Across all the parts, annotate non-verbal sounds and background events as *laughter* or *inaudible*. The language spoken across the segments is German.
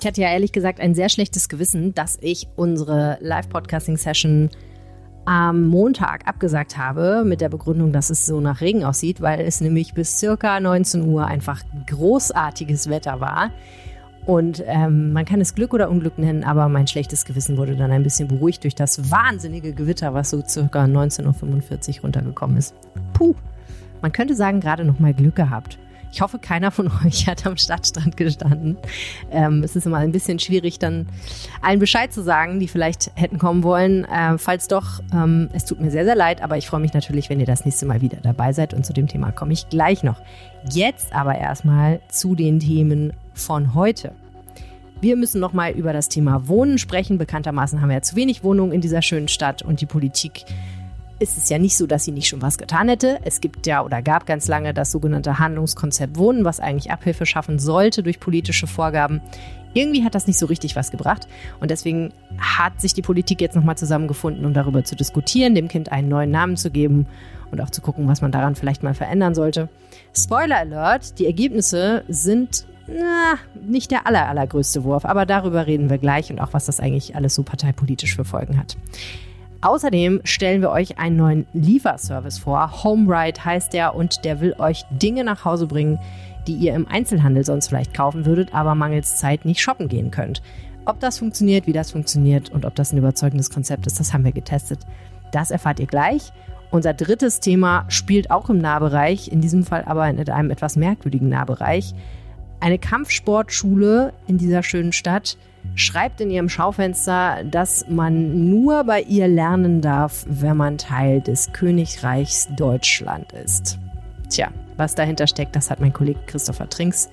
Ich hatte ja ehrlich gesagt ein sehr schlechtes Gewissen, dass ich unsere Live-Podcasting-Session am Montag abgesagt habe mit der Begründung, dass es so nach Regen aussieht, weil es nämlich bis circa 19 Uhr einfach großartiges Wetter war. Und ähm, man kann es Glück oder Unglück nennen, aber mein schlechtes Gewissen wurde dann ein bisschen beruhigt durch das wahnsinnige Gewitter, was so circa 19.45 Uhr runtergekommen ist. Puh, man könnte sagen, gerade noch mal Glück gehabt. Ich hoffe, keiner von *laughs* euch hat am Stadtstrand gestanden. Ähm, es ist immer ein bisschen schwierig, dann allen Bescheid zu sagen, die vielleicht hätten kommen wollen. Äh, falls doch, ähm, es tut mir sehr, sehr leid, aber ich freue mich natürlich, wenn ihr das nächste Mal wieder dabei seid. Und zu dem Thema komme ich gleich noch. Jetzt aber erstmal zu den Themen von heute. Wir müssen noch mal über das Thema Wohnen sprechen. Bekanntermaßen haben wir ja zu wenig Wohnungen in dieser schönen Stadt und die Politik ist es ja nicht so, dass sie nicht schon was getan hätte. Es gibt ja oder gab ganz lange das sogenannte Handlungskonzept Wohnen, was eigentlich Abhilfe schaffen sollte durch politische Vorgaben. Irgendwie hat das nicht so richtig was gebracht und deswegen hat sich die Politik jetzt nochmal zusammengefunden, um darüber zu diskutieren, dem Kind einen neuen Namen zu geben und auch zu gucken, was man daran vielleicht mal verändern sollte. Spoiler Alert, die Ergebnisse sind na, nicht der aller, allergrößte Wurf, aber darüber reden wir gleich und auch, was das eigentlich alles so parteipolitisch für Folgen hat. Außerdem stellen wir euch einen neuen Lieferservice vor. HomeRide heißt der und der will euch Dinge nach Hause bringen, die ihr im Einzelhandel sonst vielleicht kaufen würdet, aber mangels Zeit nicht shoppen gehen könnt. Ob das funktioniert, wie das funktioniert und ob das ein überzeugendes Konzept ist, das haben wir getestet. Das erfahrt ihr gleich. Unser drittes Thema spielt auch im Nahbereich, in diesem Fall aber in einem etwas merkwürdigen Nahbereich. Eine Kampfsportschule in dieser schönen Stadt schreibt in ihrem Schaufenster, dass man nur bei ihr lernen darf, wenn man Teil des Königreichs Deutschland ist. Tja, was dahinter steckt, das hat mein Kollege Christopher Trinks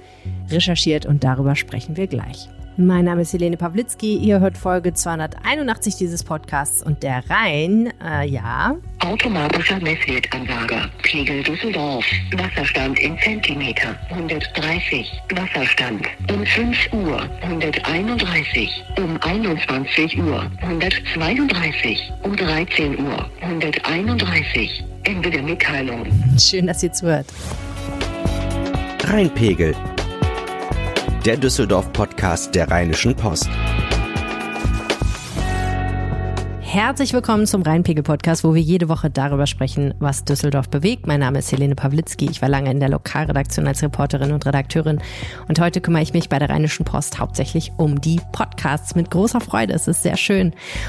recherchiert und darüber sprechen wir gleich. Mein Name ist Helene Pawlitzki. Ihr hört Folge 281 dieses Podcasts und der Rhein, äh, ja. Automatischer Messwertanlage. Pegel Düsseldorf. Wasserstand in Zentimeter. 130. Wasserstand. Um 5 Uhr. 131. Um 21 Uhr. 132. Um 13 Uhr. 131. Ende der Mitteilung. Schön, dass ihr zuhört. Rheinpegel der Düsseldorf-Podcast der Rheinischen Post. Herzlich willkommen zum Rheinpegel-Podcast, wo wir jede Woche darüber sprechen, was Düsseldorf bewegt. Mein Name ist Helene Pawlitzki. Ich war lange in der Lokalredaktion als Reporterin und Redakteurin. Und heute kümmere ich mich bei der Rheinischen Post hauptsächlich um die Podcasts mit großer Freude. Es ist sehr schön.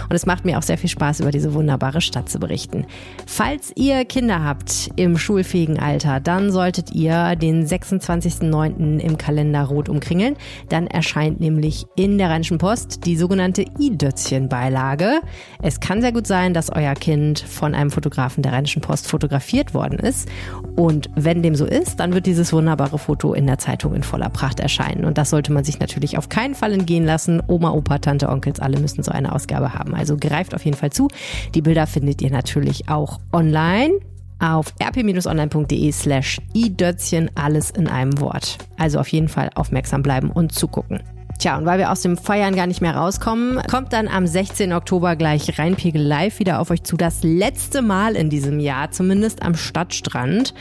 Und es macht mir auch sehr viel Spaß, über diese wunderbare Stadt zu berichten. Falls ihr Kinder habt im schulfähigen Alter, dann solltet ihr den 26.09. im Kalender rot umkringeln. Dann erscheint nämlich in der Rheinischen Post die sogenannte i-Dötzchen-Beilage. Es es kann sehr gut sein, dass euer Kind von einem Fotografen der Rheinischen Post fotografiert worden ist. Und wenn dem so ist, dann wird dieses wunderbare Foto in der Zeitung in voller Pracht erscheinen. Und das sollte man sich natürlich auf keinen Fall entgehen lassen. Oma, Opa, Tante, Onkels, alle müssen so eine Ausgabe haben. Also greift auf jeden Fall zu. Die Bilder findet ihr natürlich auch online auf rp-online.de slash idötzchen alles in einem Wort. Also auf jeden Fall aufmerksam bleiben und zugucken. Tja, und weil wir aus dem Feiern gar nicht mehr rauskommen, kommt dann am 16. Oktober gleich Rheinpegel Live wieder auf euch zu. Das letzte Mal in diesem Jahr, zumindest am Stadtstrand.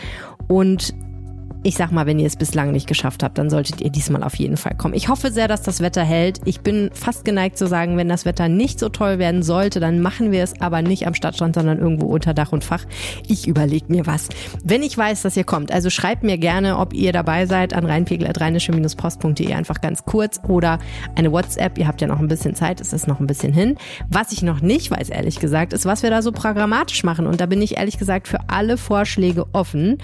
Und ich sag mal, wenn ihr es bislang nicht geschafft habt, dann solltet ihr diesmal auf jeden Fall kommen. Ich hoffe sehr, dass das Wetter hält. Ich bin fast geneigt zu sagen, wenn das Wetter nicht so toll werden sollte, dann machen wir es aber nicht am Stadtstrand, sondern irgendwo unter Dach und Fach. Ich überlege mir was. Wenn ich weiß, dass ihr kommt, also schreibt mir gerne, ob ihr dabei seid an rheinpegel.rheinische-post.de einfach ganz kurz oder eine WhatsApp. Ihr habt ja noch ein bisschen Zeit, es ist noch ein bisschen hin. Was ich noch nicht weiß, ehrlich gesagt, ist, was wir da so programmatisch machen. Und da bin ich ehrlich gesagt für alle Vorschläge offen.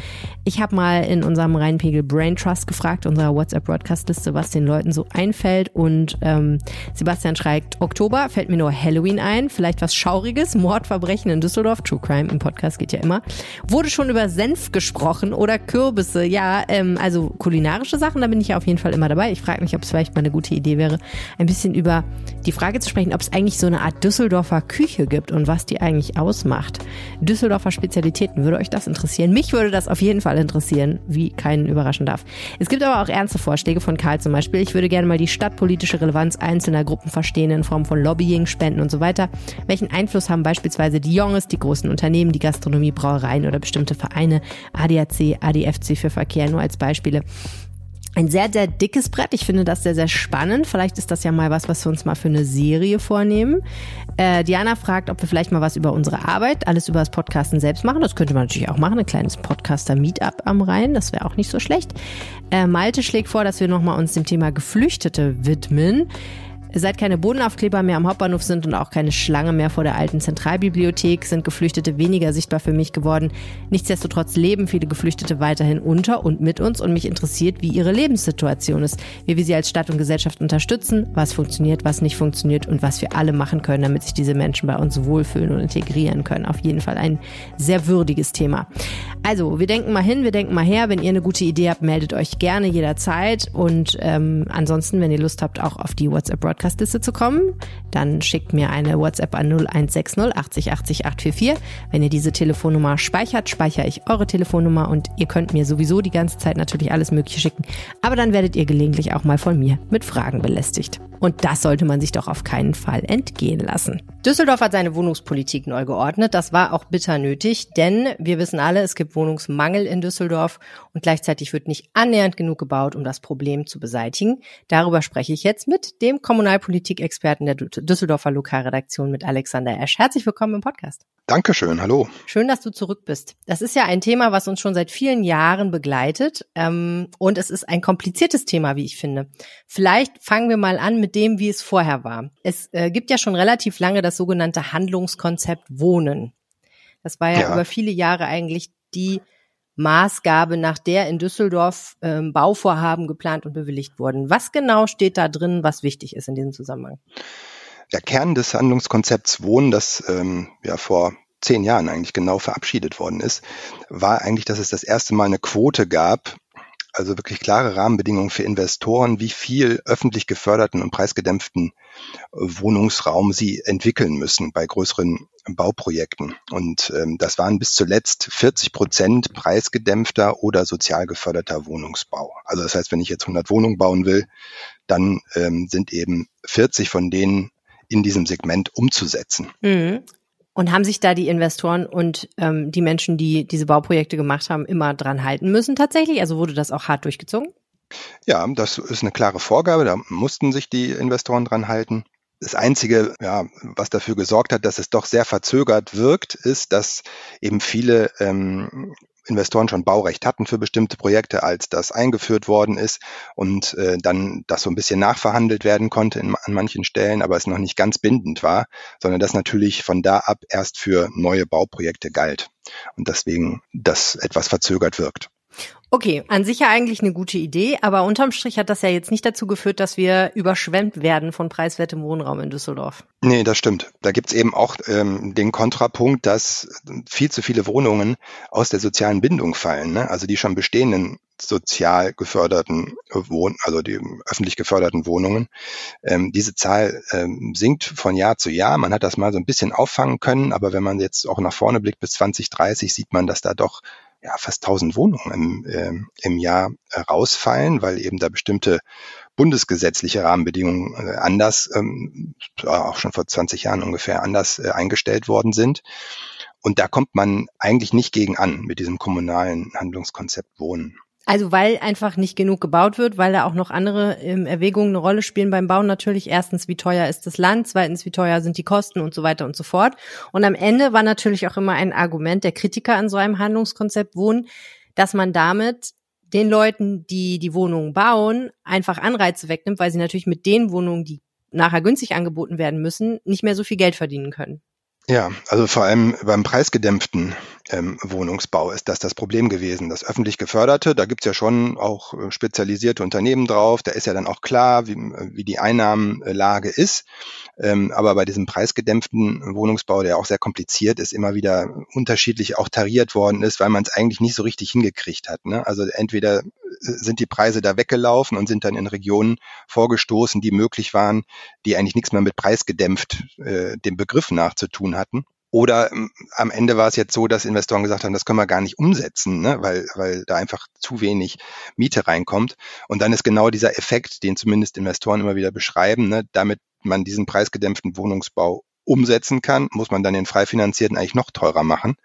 Ich habe mal in unserem am Rheinpegel Brain Trust gefragt, unserer WhatsApp-Broadcast-Liste, was den Leuten so einfällt. Und ähm, Sebastian schreibt, Oktober fällt mir nur Halloween ein, vielleicht was Schauriges, Mordverbrechen in Düsseldorf, True Crime im Podcast geht ja immer. Wurde schon über Senf gesprochen oder Kürbisse. Ja, ähm, also kulinarische Sachen, da bin ich ja auf jeden Fall immer dabei. Ich frage mich, ob es vielleicht mal eine gute Idee wäre, ein bisschen über die Frage zu sprechen, ob es eigentlich so eine Art Düsseldorfer Küche gibt und was die eigentlich ausmacht. Düsseldorfer Spezialitäten, würde euch das interessieren? Mich würde das auf jeden Fall interessieren. Wie keinen überraschen darf. Es gibt aber auch ernste Vorschläge von Karl zum Beispiel. Ich würde gerne mal die stadtpolitische Relevanz einzelner Gruppen verstehen in Form von Lobbying, Spenden und so weiter. Welchen Einfluss haben beispielsweise die Jonges, die großen Unternehmen, die Gastronomie, Brauereien oder bestimmte Vereine, ADAC, ADFC für Verkehr, nur als Beispiele. Ein sehr, sehr dickes Brett. Ich finde das sehr, sehr spannend. Vielleicht ist das ja mal was, was wir uns mal für eine Serie vornehmen. Äh, Diana fragt, ob wir vielleicht mal was über unsere Arbeit, alles über das Podcasten selbst machen. Das könnte man natürlich auch machen, ein kleines Podcaster-Meetup am Rhein. Das wäre auch nicht so schlecht. Äh, Malte schlägt vor, dass wir nochmal uns dem Thema Geflüchtete widmen. Seit keine Bodenaufkleber mehr am Hauptbahnhof sind und auch keine Schlange mehr vor der alten Zentralbibliothek, sind Geflüchtete weniger sichtbar für mich geworden. Nichtsdestotrotz leben viele Geflüchtete weiterhin unter und mit uns und mich interessiert, wie ihre Lebenssituation ist, wie wir sie als Stadt und Gesellschaft unterstützen, was funktioniert, was nicht funktioniert und was wir alle machen können, damit sich diese Menschen bei uns wohlfühlen und integrieren können. Auf jeden Fall ein sehr würdiges Thema. Also, wir denken mal hin, wir denken mal her. Wenn ihr eine gute Idee habt, meldet euch gerne jederzeit und ähm, ansonsten, wenn ihr Lust habt, auch auf die WhatsApp Broadcast Podcastliste zu kommen, dann schickt mir eine WhatsApp an 0160 80 80 844. Wenn ihr diese Telefonnummer speichert, speichere ich eure Telefonnummer und ihr könnt mir sowieso die ganze Zeit natürlich alles Mögliche schicken. Aber dann werdet ihr gelegentlich auch mal von mir mit Fragen belästigt. Und das sollte man sich doch auf keinen Fall entgehen lassen. Düsseldorf hat seine Wohnungspolitik neu geordnet. Das war auch bitter nötig, denn wir wissen alle, es gibt Wohnungsmangel in Düsseldorf und gleichzeitig wird nicht annähernd genug gebaut, um das Problem zu beseitigen. Darüber spreche ich jetzt mit dem Kommunalpolitikexperten der Düsseldorfer Lokalredaktion mit Alexander Esch. Herzlich willkommen im Podcast. Dankeschön, hallo. Schön, dass du zurück bist. Das ist ja ein Thema, was uns schon seit vielen Jahren begleitet ähm, und es ist ein kompliziertes Thema, wie ich finde. Vielleicht fangen wir mal an mit dem, wie es vorher war. Es äh, gibt ja schon relativ lange das sogenannte Handlungskonzept Wohnen. Das war ja, ja. über viele Jahre eigentlich die Maßgabe, nach der in Düsseldorf ähm, Bauvorhaben geplant und bewilligt wurden. Was genau steht da drin, was wichtig ist in diesem Zusammenhang? Der Kern des Handlungskonzepts Wohnen, das ähm, ja vor zehn Jahren eigentlich genau verabschiedet worden ist, war eigentlich, dass es das erste Mal eine Quote gab, also wirklich klare Rahmenbedingungen für Investoren, wie viel öffentlich geförderten und preisgedämpften Wohnungsraum sie entwickeln müssen bei größeren Bauprojekten. Und ähm, das waren bis zuletzt 40 Prozent preisgedämpfter oder sozial geförderter Wohnungsbau. Also das heißt, wenn ich jetzt 100 Wohnungen bauen will, dann ähm, sind eben 40 von denen in diesem Segment umzusetzen. Mhm. Und haben sich da die Investoren und ähm, die Menschen, die diese Bauprojekte gemacht haben, immer dran halten müssen tatsächlich? Also wurde das auch hart durchgezogen? Ja, das ist eine klare Vorgabe. Da mussten sich die Investoren dran halten. Das Einzige, ja, was dafür gesorgt hat, dass es doch sehr verzögert wirkt, ist, dass eben viele ähm, Investoren schon Baurecht hatten für bestimmte Projekte, als das eingeführt worden ist und äh, dann das so ein bisschen nachverhandelt werden konnte in, an manchen Stellen, aber es noch nicht ganz bindend war, sondern das natürlich von da ab erst für neue Bauprojekte galt und deswegen das etwas verzögert wirkt. Okay, an sich ja eigentlich eine gute Idee, aber unterm Strich hat das ja jetzt nicht dazu geführt, dass wir überschwemmt werden von preiswertem Wohnraum in Düsseldorf. Nee, das stimmt. Da gibt's eben auch ähm, den Kontrapunkt, dass viel zu viele Wohnungen aus der sozialen Bindung fallen. Ne? Also die schon bestehenden sozial geförderten Wohn also die öffentlich geförderten Wohnungen. Ähm, diese Zahl ähm, sinkt von Jahr zu Jahr. Man hat das mal so ein bisschen auffangen können, aber wenn man jetzt auch nach vorne blickt bis 2030, sieht man, dass da doch ja, fast 1000 Wohnungen im, äh, im Jahr äh, rausfallen, weil eben da bestimmte bundesgesetzliche Rahmenbedingungen äh, anders, ähm, auch schon vor 20 Jahren ungefähr anders äh, eingestellt worden sind. Und da kommt man eigentlich nicht gegen an mit diesem kommunalen Handlungskonzept Wohnen. Also weil einfach nicht genug gebaut wird, weil da auch noch andere ähm, Erwägungen eine Rolle spielen beim Bauen natürlich. Erstens, wie teuer ist das Land, zweitens, wie teuer sind die Kosten und so weiter und so fort. Und am Ende war natürlich auch immer ein Argument der Kritiker an so einem Handlungskonzept Wohnen, dass man damit den Leuten, die die Wohnungen bauen, einfach Anreize wegnimmt, weil sie natürlich mit den Wohnungen, die nachher günstig angeboten werden müssen, nicht mehr so viel Geld verdienen können. Ja, also vor allem beim preisgedämpften ähm, Wohnungsbau ist das das Problem gewesen. Das öffentlich geförderte, da gibt's ja schon auch äh, spezialisierte Unternehmen drauf, da ist ja dann auch klar, wie, wie die Einnahmenlage ist. Ähm, aber bei diesem preisgedämpften Wohnungsbau, der auch sehr kompliziert ist, immer wieder unterschiedlich auch tariert worden ist, weil man es eigentlich nicht so richtig hingekriegt hat. Ne? Also entweder äh, sind die Preise da weggelaufen und sind dann in Regionen vorgestoßen, die möglich waren, die eigentlich nichts mehr mit preisgedämpft äh, dem Begriff nachzutun hatten. Oder ähm, am Ende war es jetzt so, dass Investoren gesagt haben, das können wir gar nicht umsetzen, ne? weil, weil da einfach zu wenig Miete reinkommt. Und dann ist genau dieser Effekt, den zumindest Investoren immer wieder beschreiben, ne? damit man diesen preisgedämpften Wohnungsbau umsetzen kann, muss man dann den frei finanzierten eigentlich noch teurer machen.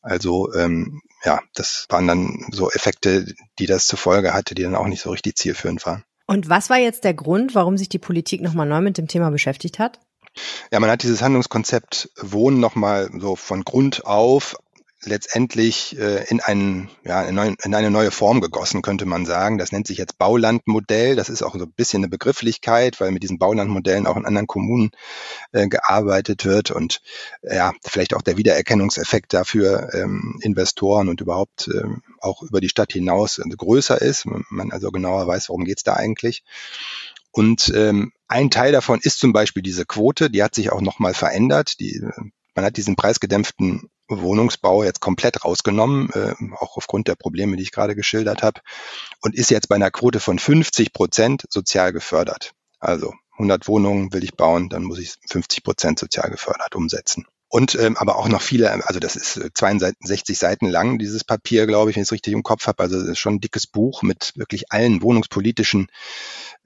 Also ähm, ja, das waren dann so Effekte, die das zur Folge hatte, die dann auch nicht so richtig zielführend waren. Und was war jetzt der Grund, warum sich die Politik nochmal neu mit dem Thema beschäftigt hat? Ja, man hat dieses Handlungskonzept Wohnen nochmal so von Grund auf letztendlich äh, in, einen, ja, in, eine neue Form gegossen, könnte man sagen. Das nennt sich jetzt Baulandmodell. Das ist auch so ein bisschen eine Begrifflichkeit, weil mit diesen Baulandmodellen auch in anderen Kommunen äh, gearbeitet wird und ja, vielleicht auch der Wiedererkennungseffekt dafür ähm, Investoren und überhaupt ähm, auch über die Stadt hinaus größer ist. Man also genauer weiß, worum geht's da eigentlich. Und ähm, ein Teil davon ist zum Beispiel diese Quote, die hat sich auch nochmal verändert. Die, man hat diesen preisgedämpften Wohnungsbau jetzt komplett rausgenommen, äh, auch aufgrund der Probleme, die ich gerade geschildert habe, und ist jetzt bei einer Quote von 50 Prozent sozial gefördert. Also 100 Wohnungen will ich bauen, dann muss ich 50 Prozent sozial gefördert umsetzen. Und ähm, aber auch noch viele, also das ist 62 äh, Seiten lang, dieses Papier, glaube ich, wenn ich es richtig im Kopf habe. Also schon ein dickes Buch mit wirklich allen wohnungspolitischen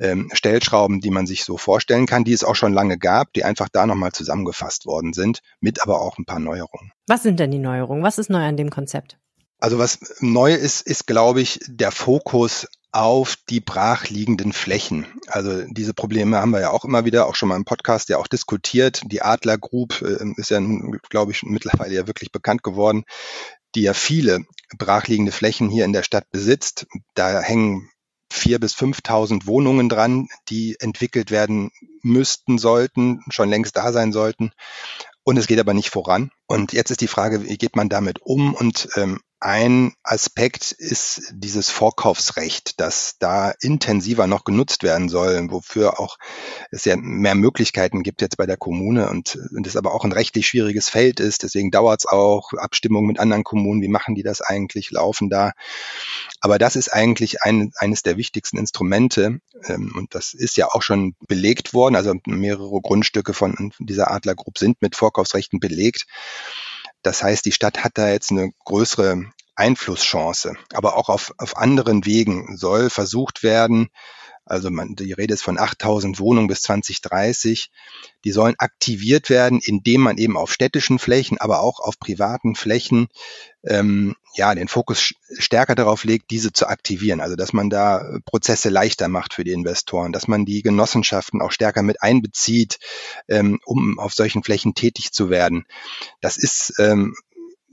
ähm, Stellschrauben, die man sich so vorstellen kann, die es auch schon lange gab, die einfach da nochmal zusammengefasst worden sind, mit aber auch ein paar Neuerungen. Was sind denn die Neuerungen? Was ist neu an dem Konzept? Also was neu ist, ist, glaube ich, der Fokus auf die brachliegenden Flächen. Also diese Probleme haben wir ja auch immer wieder, auch schon mal im Podcast ja auch diskutiert. Die Adler Group äh, ist ja, glaube ich, mittlerweile ja wirklich bekannt geworden, die ja viele brachliegende Flächen hier in der Stadt besitzt. Da hängen vier bis 5.000 Wohnungen dran, die entwickelt werden müssten, sollten, schon längst da sein sollten. Und es geht aber nicht voran. Und jetzt ist die Frage, wie geht man damit um? Und ähm, ein Aspekt ist dieses Vorkaufsrecht, das da intensiver noch genutzt werden soll, wofür auch es ja mehr Möglichkeiten gibt jetzt bei der Kommune und, und es aber auch ein rechtlich schwieriges Feld ist. Deswegen dauert es auch Abstimmung mit anderen Kommunen. Wie machen die das eigentlich? Laufen da? Aber das ist eigentlich ein, eines der wichtigsten Instrumente ähm, und das ist ja auch schon belegt worden. Also mehrere Grundstücke von dieser Adler Group sind mit Vorkaufsrechten belegt. Das heißt, die Stadt hat da jetzt eine größere Einflusschance. Aber auch auf, auf anderen Wegen soll versucht werden, also man, die Rede ist von 8000 Wohnungen bis 2030. Die sollen aktiviert werden, indem man eben auf städtischen Flächen, aber auch auf privaten Flächen ähm, ja den Fokus stärker darauf legt, diese zu aktivieren. Also dass man da Prozesse leichter macht für die Investoren, dass man die Genossenschaften auch stärker mit einbezieht, ähm, um auf solchen Flächen tätig zu werden. Das ist ähm,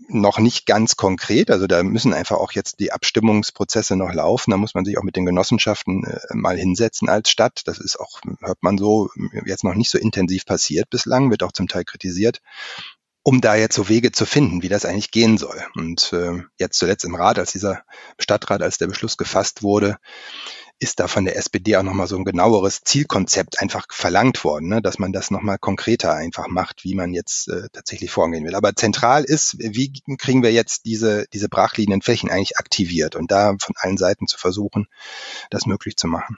noch nicht ganz konkret. Also da müssen einfach auch jetzt die Abstimmungsprozesse noch laufen. Da muss man sich auch mit den Genossenschaften äh, mal hinsetzen als Stadt. Das ist auch, hört man so, jetzt noch nicht so intensiv passiert bislang, wird auch zum Teil kritisiert um da jetzt so Wege zu finden, wie das eigentlich gehen soll. Und äh, jetzt zuletzt im Rat, als dieser Stadtrat, als der Beschluss gefasst wurde, ist da von der SPD auch nochmal so ein genaueres Zielkonzept einfach verlangt worden, ne? dass man das nochmal konkreter einfach macht, wie man jetzt äh, tatsächlich vorgehen will. Aber zentral ist, wie kriegen wir jetzt diese, diese brachliegenden Flächen eigentlich aktiviert und da von allen Seiten zu versuchen, das möglich zu machen.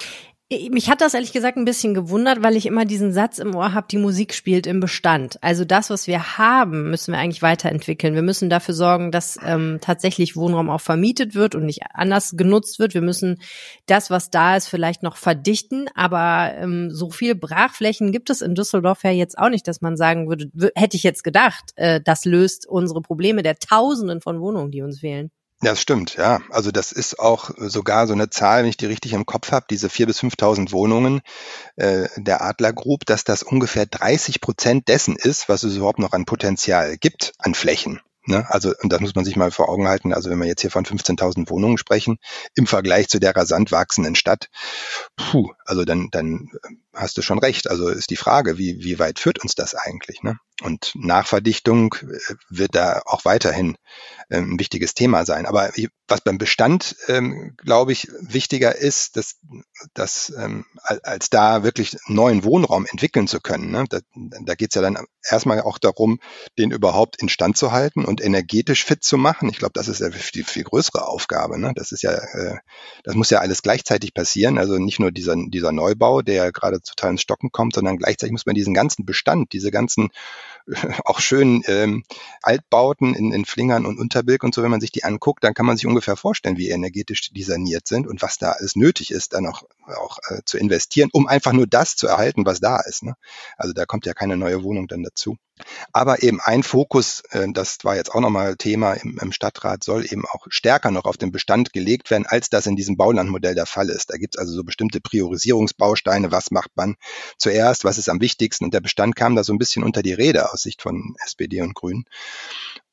Mich hat das ehrlich gesagt ein bisschen gewundert, weil ich immer diesen Satz im Ohr habe, die Musik spielt im Bestand. Also das, was wir haben, müssen wir eigentlich weiterentwickeln. Wir müssen dafür sorgen, dass ähm, tatsächlich Wohnraum auch vermietet wird und nicht anders genutzt wird. Wir müssen das, was da ist, vielleicht noch verdichten. Aber ähm, so viele Brachflächen gibt es in Düsseldorf ja jetzt auch nicht, dass man sagen würde, hätte ich jetzt gedacht, äh, das löst unsere Probleme der Tausenden von Wohnungen, die uns fehlen. Ja, das stimmt, ja. Also das ist auch sogar so eine Zahl, wenn ich die richtig im Kopf habe, diese vier bis 5.000 Wohnungen äh, der Adler Group, dass das ungefähr 30 Prozent dessen ist, was es überhaupt noch an Potenzial gibt, an Flächen. Ne? Also, und das muss man sich mal vor Augen halten. Also, wenn wir jetzt hier von 15.000 Wohnungen sprechen, im Vergleich zu der rasant wachsenden Stadt, puh, also dann, dann hast du schon recht. Also ist die Frage, wie, wie weit führt uns das eigentlich? Ne? Und Nachverdichtung äh, wird da auch weiterhin ähm, ein wichtiges Thema sein. Aber was beim Bestand, ähm, glaube ich, wichtiger ist, dass, dass ähm, als da wirklich neuen Wohnraum entwickeln zu können. Ne? Da, da geht es ja dann erstmal auch darum, den überhaupt instand zu halten und energetisch fit zu machen. Ich glaube, das ist ja die viel größere Aufgabe. Ne? Das ist ja, äh, das muss ja alles gleichzeitig passieren. Also nicht nur dieser, dieser Neubau, der gerade total ins Stocken kommt, sondern gleichzeitig muss man diesen ganzen Bestand, diese ganzen *laughs* auch schön ähm, Altbauten in, in Flingern und Unterbilk und so, wenn man sich die anguckt, dann kann man sich ungefähr vorstellen, wie energetisch die saniert sind und was da alles nötig ist, dann auch, auch äh, zu investieren, um einfach nur das zu erhalten, was da ist. Ne? Also da kommt ja keine neue Wohnung dann dazu. Aber eben ein Fokus, äh, das war jetzt auch nochmal Thema im, im, Stadtrat, soll eben auch stärker noch auf den Bestand gelegt werden, als das in diesem Baulandmodell der Fall ist. Da gibt es also so bestimmte Priorisierungsbausteine, was macht man zuerst, was ist am wichtigsten. Und der Bestand kam da so ein bisschen unter die Rede aus Sicht von SPD und Grünen.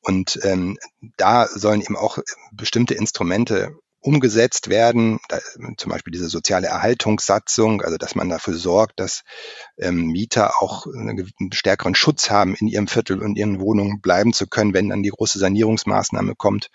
Und ähm, da sollen eben auch bestimmte Instrumente umgesetzt werden, da, zum Beispiel diese soziale Erhaltungssatzung, also dass man dafür sorgt, dass ähm, Mieter auch einen stärkeren Schutz haben, in ihrem Viertel und ihren Wohnungen bleiben zu können, wenn dann die große Sanierungsmaßnahme kommt.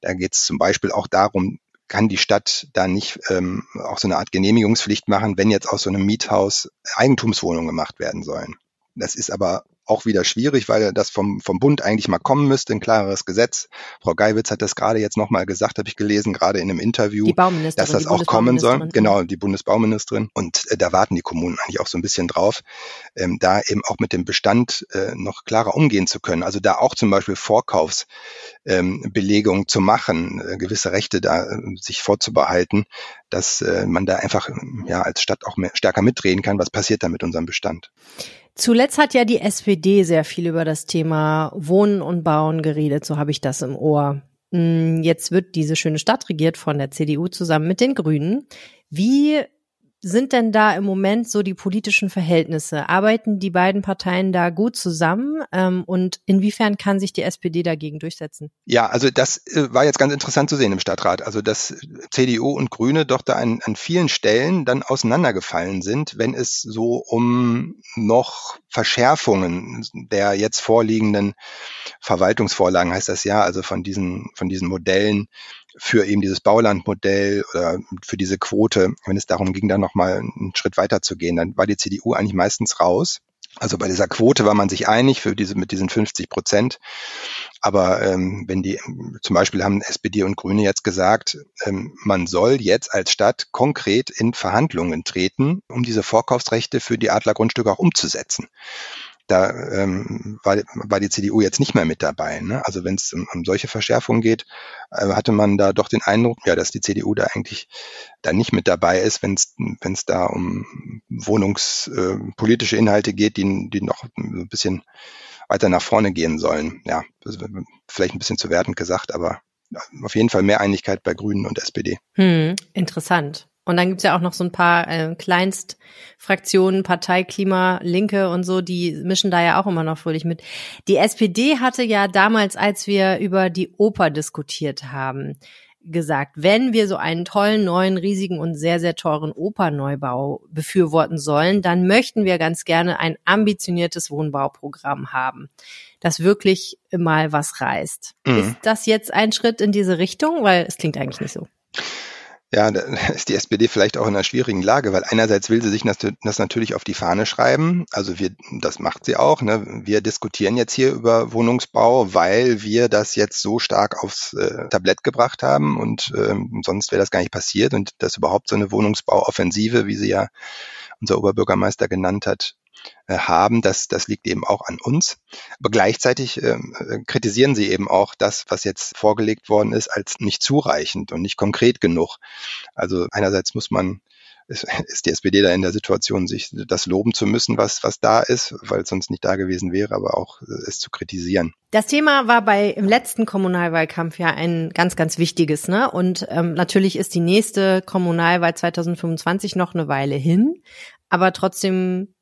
Da geht es zum Beispiel auch darum, kann die Stadt da nicht ähm, auch so eine Art Genehmigungspflicht machen, wenn jetzt aus so einem Miethaus Eigentumswohnungen gemacht werden sollen. Das ist aber auch wieder schwierig, weil das vom, vom Bund eigentlich mal kommen müsste, ein klareres Gesetz. Frau Geiwitz hat das gerade jetzt nochmal gesagt, habe ich gelesen, gerade in einem Interview, dass das auch kommen soll. Genau, die Bundesbauministerin. Und äh, da warten die Kommunen eigentlich auch so ein bisschen drauf, ähm, da eben auch mit dem Bestand äh, noch klarer umgehen zu können. Also da auch zum Beispiel Vorkaufsbelegungen ähm, zu machen, äh, gewisse Rechte da äh, sich vorzubehalten, dass äh, man da einfach ja als Stadt auch mehr, stärker mitreden kann, was passiert da mit unserem Bestand. Zuletzt hat ja die SPD sehr viel über das Thema Wohnen und Bauen geredet, so habe ich das im Ohr. Hm, jetzt wird diese schöne Stadt regiert von der CDU zusammen mit den Grünen. Wie sind denn da im Moment so die politischen Verhältnisse? Arbeiten die beiden Parteien da gut zusammen? Ähm, und inwiefern kann sich die SPD dagegen durchsetzen? Ja, also das äh, war jetzt ganz interessant zu sehen im Stadtrat. Also dass CDU und Grüne doch da an, an vielen Stellen dann auseinandergefallen sind, wenn es so um noch Verschärfungen der jetzt vorliegenden Verwaltungsvorlagen heißt das ja, also von diesen, von diesen Modellen für eben dieses Baulandmodell oder für diese Quote, wenn es darum ging, dann nochmal einen Schritt weiter zu gehen, dann war die CDU eigentlich meistens raus. Also bei dieser Quote war man sich einig für diese mit diesen 50 Prozent. Aber ähm, wenn die zum Beispiel haben SPD und Grüne jetzt gesagt, ähm, man soll jetzt als Stadt konkret in Verhandlungen treten, um diese Vorkaufsrechte für die Adlergrundstücke auch umzusetzen da ähm, war, war die CDU jetzt nicht mehr mit dabei. Ne? Also wenn es um, um solche Verschärfungen geht, äh, hatte man da doch den Eindruck, ja, dass die CDU da eigentlich da nicht mit dabei ist, wenn es da um wohnungspolitische äh, Inhalte geht, die, die noch ein bisschen weiter nach vorne gehen sollen. Ja, vielleicht ein bisschen zu wertend gesagt, aber auf jeden Fall mehr Einigkeit bei Grünen und SPD. Hm, interessant. Und dann gibt's ja auch noch so ein paar äh, Kleinstfraktionen, Partei, Klima, Linke und so, die mischen da ja auch immer noch fröhlich mit. Die SPD hatte ja damals, als wir über die Oper diskutiert haben, gesagt, wenn wir so einen tollen, neuen, riesigen und sehr, sehr teuren Operneubau befürworten sollen, dann möchten wir ganz gerne ein ambitioniertes Wohnbauprogramm haben, das wirklich mal was reißt. Mhm. Ist das jetzt ein Schritt in diese Richtung? Weil es klingt eigentlich nicht so ja, da *laughs* ist die SPD vielleicht auch in einer schwierigen Lage, weil einerseits will sie sich das natürlich auf die Fahne schreiben. Also wir, das macht sie auch. Ne? Wir diskutieren jetzt hier über Wohnungsbau, weil wir das jetzt so stark aufs äh, Tablett gebracht haben und äh, sonst wäre das gar nicht passiert und dass überhaupt so eine Wohnungsbauoffensive, wie sie ja unser Oberbürgermeister genannt hat, haben, das, das liegt eben auch an uns. Aber gleichzeitig ähm, äh, kritisieren sie eben auch das, was jetzt vorgelegt worden ist, als nicht zureichend und nicht konkret genug. Also einerseits muss man *laughs* ist, ist die SPD da in der Situation, sich das loben zu müssen, was, was da ist, weil es sonst nicht da gewesen wäre, aber auch äh, es zu kritisieren. Das Thema war bei im letzten Kommunalwahlkampf ja ein ganz, ganz wichtiges, ne? Und ähm, natürlich ist die nächste Kommunalwahl 2025 noch eine Weile hin, aber trotzdem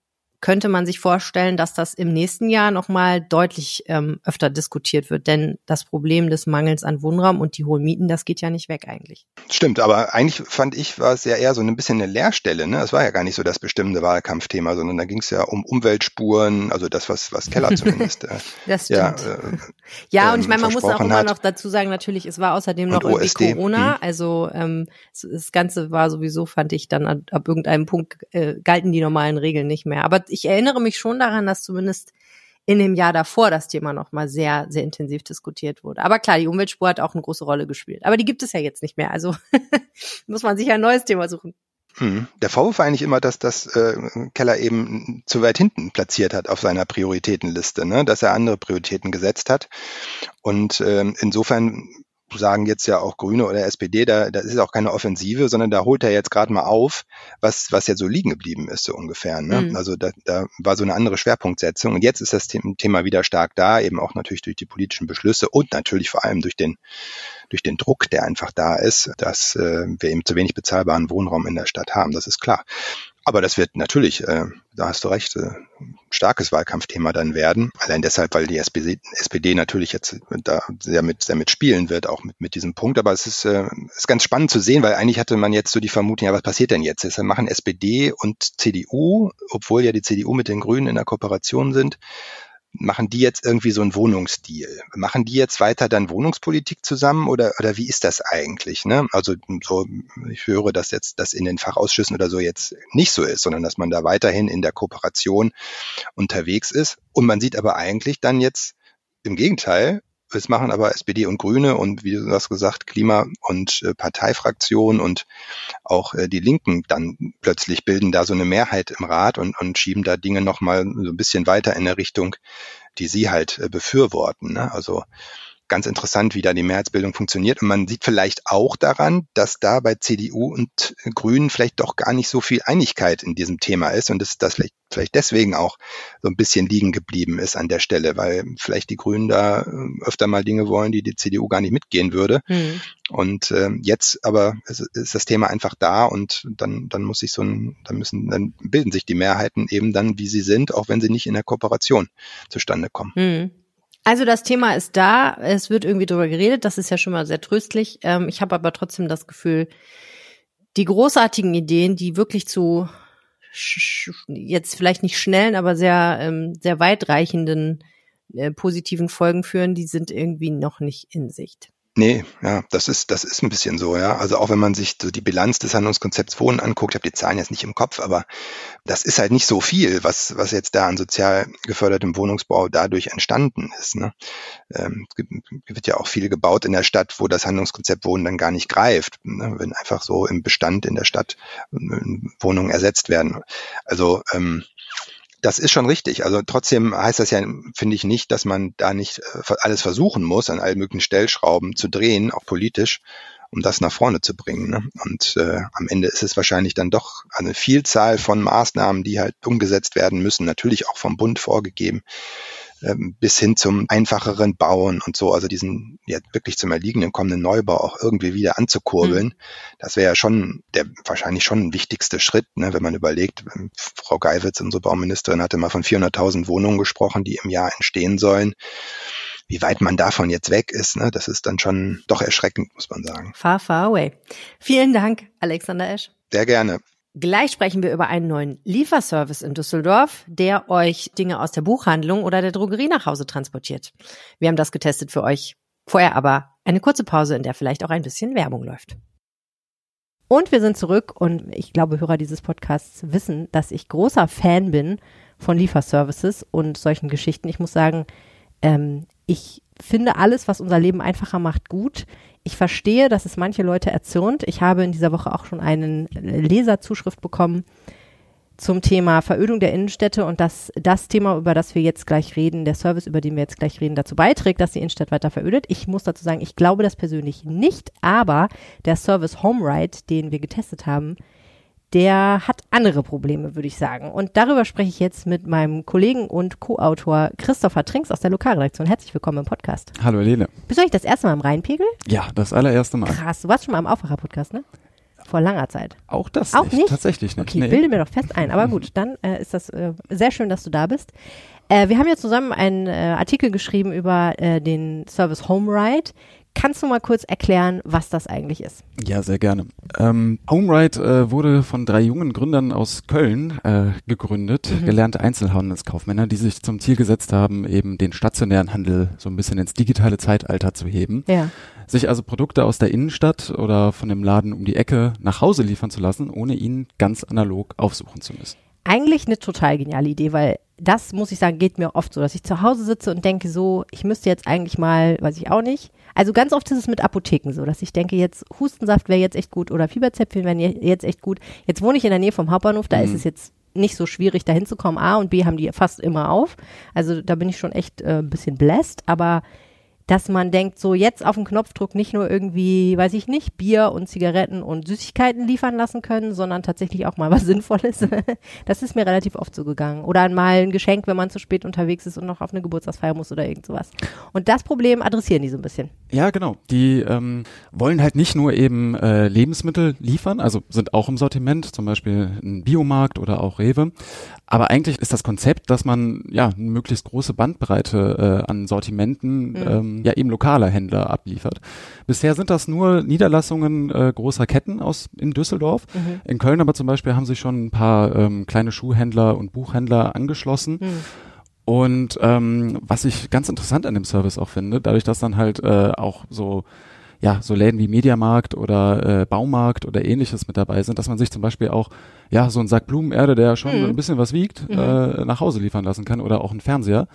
könnte man sich vorstellen, dass das im nächsten Jahr nochmal deutlich ähm, öfter diskutiert wird. Denn das Problem des Mangels an Wohnraum und die hohen Mieten, das geht ja nicht weg eigentlich. Stimmt, aber eigentlich fand ich, war es ja eher so ein bisschen eine Leerstelle. Ne? Es war ja gar nicht so das bestimmende Wahlkampfthema, sondern da ging es ja um Umweltspuren, also das, was, was Keller *laughs* zumindest. Äh, das stimmt. Ja, äh, ja und ich meine, man muss auch immer hat. noch dazu sagen, natürlich, es war außerdem noch irgendwie OSD. Corona. Hm. Also ähm, das Ganze war sowieso, fand ich, dann ab, ab irgendeinem Punkt äh, galten die normalen Regeln nicht mehr. Aber ich erinnere mich schon daran, dass zumindest in dem Jahr davor das Thema nochmal sehr, sehr intensiv diskutiert wurde. Aber klar, die Umweltspur hat auch eine große Rolle gespielt. Aber die gibt es ja jetzt nicht mehr. Also *laughs* muss man sich ein neues Thema suchen. Hm. Der Vorwurf war eigentlich immer, dass das äh, Keller eben zu weit hinten platziert hat auf seiner Prioritätenliste, ne? dass er andere Prioritäten gesetzt hat. Und ähm, insofern sagen jetzt ja auch Grüne oder SPD, da, da ist auch keine Offensive, sondern da holt er jetzt gerade mal auf, was, was jetzt so liegen geblieben ist, so ungefähr. Ne? Mhm. Also da, da war so eine andere Schwerpunktsetzung. Und jetzt ist das Thema wieder stark da, eben auch natürlich durch die politischen Beschlüsse und natürlich vor allem durch den, durch den Druck, der einfach da ist, dass äh, wir eben zu wenig bezahlbaren Wohnraum in der Stadt haben. Das ist klar. Aber das wird natürlich, äh, da hast du recht, äh, starkes Wahlkampfthema dann werden. Allein deshalb, weil die SPD, SPD natürlich jetzt da sehr mit, sehr mit spielen wird, auch mit, mit diesem Punkt. Aber es ist, äh, ist ganz spannend zu sehen, weil eigentlich hatte man jetzt so die Vermutung, ja, was passiert denn jetzt? Jetzt machen SPD und CDU, obwohl ja die CDU mit den Grünen in der Kooperation sind, machen die jetzt irgendwie so einen Wohnungsdeal? Machen die jetzt weiter dann Wohnungspolitik zusammen oder, oder wie ist das eigentlich? Ne? Also so, ich höre, dass jetzt das in den Fachausschüssen oder so jetzt nicht so ist, sondern dass man da weiterhin in der Kooperation unterwegs ist. Und man sieht aber eigentlich dann jetzt im Gegenteil, es machen aber SPD und Grüne und wie du hast gesagt, Klima- und äh, Parteifraktion und auch äh, die Linken dann plötzlich bilden da so eine Mehrheit im Rat und, und schieben da Dinge nochmal so ein bisschen weiter in der Richtung, die sie halt äh, befürworten. Ne? Also ganz interessant, wie da die Mehrheitsbildung funktioniert. Und man sieht vielleicht auch daran, dass da bei CDU und Grünen vielleicht doch gar nicht so viel Einigkeit in diesem Thema ist und dass das vielleicht, vielleicht deswegen auch so ein bisschen liegen geblieben ist an der Stelle, weil vielleicht die Grünen da äh, öfter mal Dinge wollen, die die CDU gar nicht mitgehen würde. Mhm. Und äh, jetzt aber ist, ist das Thema einfach da und dann, dann muss sich so ein, dann müssen, dann bilden sich die Mehrheiten eben dann, wie sie sind, auch wenn sie nicht in der Kooperation zustande kommen. Mhm. Also das Thema ist da, es wird irgendwie drüber geredet, das ist ja schon mal sehr tröstlich. Ähm, ich habe aber trotzdem das Gefühl, die großartigen Ideen, die wirklich zu jetzt vielleicht nicht schnellen, aber sehr, ähm, sehr weitreichenden äh, positiven Folgen führen, die sind irgendwie noch nicht in Sicht. Nee, ja, das ist, das ist ein bisschen so, ja. Also auch wenn man sich so die Bilanz des Handlungskonzepts Wohnen anguckt, ich habe die Zahlen jetzt nicht im Kopf, aber das ist halt nicht so viel, was, was jetzt da an sozial gefördertem Wohnungsbau dadurch entstanden ist. Ne? Ähm, wird ja auch viel gebaut in der Stadt, wo das Handlungskonzept Wohnen dann gar nicht greift, ne? wenn einfach so im Bestand in der Stadt äh, Wohnungen ersetzt werden. Also ähm, das ist schon richtig. Also trotzdem heißt das ja, finde ich nicht, dass man da nicht äh, alles versuchen muss, an allen möglichen Stellschrauben zu drehen, auch politisch, um das nach vorne zu bringen. Ne? Und äh, am Ende ist es wahrscheinlich dann doch eine Vielzahl von Maßnahmen, die halt umgesetzt werden müssen, natürlich auch vom Bund vorgegeben, ähm, bis hin zum einfacheren Bauen und so, also diesen ja wirklich zum Erliegenden kommenden Neubau auch irgendwie wieder anzukurbeln. Mhm. Das wäre ja schon der wahrscheinlich schon ein wichtigster Schritt, ne, wenn man überlegt, ähm, Frau Geiwitz, unsere Bauministerin, hatte mal von 400.000 Wohnungen gesprochen, die im Jahr entstehen sollen. Wie weit man davon jetzt weg ist, ne, das ist dann schon doch erschreckend, muss man sagen. Far, far away. Vielen Dank, Alexander Esch. Sehr gerne. Gleich sprechen wir über einen neuen Lieferservice in Düsseldorf, der euch Dinge aus der Buchhandlung oder der Drogerie nach Hause transportiert. Wir haben das getestet für euch. Vorher aber eine kurze Pause, in der vielleicht auch ein bisschen Werbung läuft. Und wir sind zurück und ich glaube, Hörer dieses Podcasts wissen, dass ich großer Fan bin von Lieferservices und solchen Geschichten. Ich muss sagen, ähm, ich finde alles, was unser Leben einfacher macht, gut. Ich verstehe, dass es manche Leute erzürnt. Ich habe in dieser Woche auch schon einen Leserzuschrift bekommen zum Thema Verödung der Innenstädte und dass das Thema, über das wir jetzt gleich reden, der Service, über den wir jetzt gleich reden, dazu beiträgt, dass die Innenstadt weiter verödet. Ich muss dazu sagen, ich glaube das persönlich nicht, aber der Service Home Ride, den wir getestet haben, der hat andere Probleme, würde ich sagen. Und darüber spreche ich jetzt mit meinem Kollegen und Co-Autor Christopher Trinks aus der Lokalredaktion. Herzlich willkommen im Podcast. Hallo Helene. Bist du eigentlich das erste Mal im Rheinpegel? Ja, das allererste Mal. Krass, du warst schon mal im Aufwacher-Podcast, ne? Vor langer Zeit. Auch das Auch nicht? nicht? Tatsächlich nicht. Okay, nee. bilde mir doch fest ein. Aber gut, dann äh, ist das äh, sehr schön, dass du da bist. Äh, wir haben ja zusammen einen äh, Artikel geschrieben über äh, den Service Home Ride. Kannst du mal kurz erklären, was das eigentlich ist? Ja, sehr gerne. Ähm, HomeRide äh, wurde von drei jungen Gründern aus Köln äh, gegründet, mhm. gelernte Einzelhandelskaufmänner, die sich zum Ziel gesetzt haben, eben den stationären Handel so ein bisschen ins digitale Zeitalter zu heben. Ja. Sich also Produkte aus der Innenstadt oder von dem Laden um die Ecke nach Hause liefern zu lassen, ohne ihn ganz analog aufsuchen zu müssen eigentlich eine total geniale Idee, weil das muss ich sagen, geht mir oft so, dass ich zu Hause sitze und denke so, ich müsste jetzt eigentlich mal, weiß ich auch nicht. Also ganz oft ist es mit Apotheken so, dass ich denke, jetzt Hustensaft wäre jetzt echt gut oder Fieberzäpfchen wären je- jetzt echt gut. Jetzt wohne ich in der Nähe vom Hauptbahnhof, da ist es jetzt nicht so schwierig, da hinzukommen. A und B haben die fast immer auf. Also da bin ich schon echt äh, ein bisschen bläst, aber dass man denkt, so jetzt auf den Knopfdruck nicht nur irgendwie, weiß ich nicht, Bier und Zigaretten und Süßigkeiten liefern lassen können, sondern tatsächlich auch mal was *laughs* Sinnvolles. Das ist mir relativ oft so gegangen. Oder mal ein Geschenk, wenn man zu spät unterwegs ist und noch auf eine Geburtstagsfeier muss oder irgend sowas. Und das Problem adressieren die so ein bisschen. Ja, genau. Die ähm, wollen halt nicht nur eben äh, Lebensmittel liefern, also sind auch im Sortiment, zum Beispiel ein Biomarkt oder auch Rewe. Aber eigentlich ist das Konzept, dass man ja eine möglichst große Bandbreite äh, an Sortimenten ähm, ja eben lokaler Händler abliefert. Bisher sind das nur Niederlassungen äh, großer Ketten aus in Düsseldorf. In Köln aber zum Beispiel haben sich schon ein paar ähm, kleine Schuhhändler und Buchhändler angeschlossen. Und ähm, was ich ganz interessant an dem Service auch finde, dadurch, dass dann halt äh, auch so ja so Läden wie Mediamarkt oder äh, Baumarkt oder ähnliches mit dabei sind, dass man sich zum Beispiel auch ja so einen Sack Blumenerde, der schon ein bisschen was wiegt, äh, nach Hause liefern lassen kann oder auch einen Fernseher.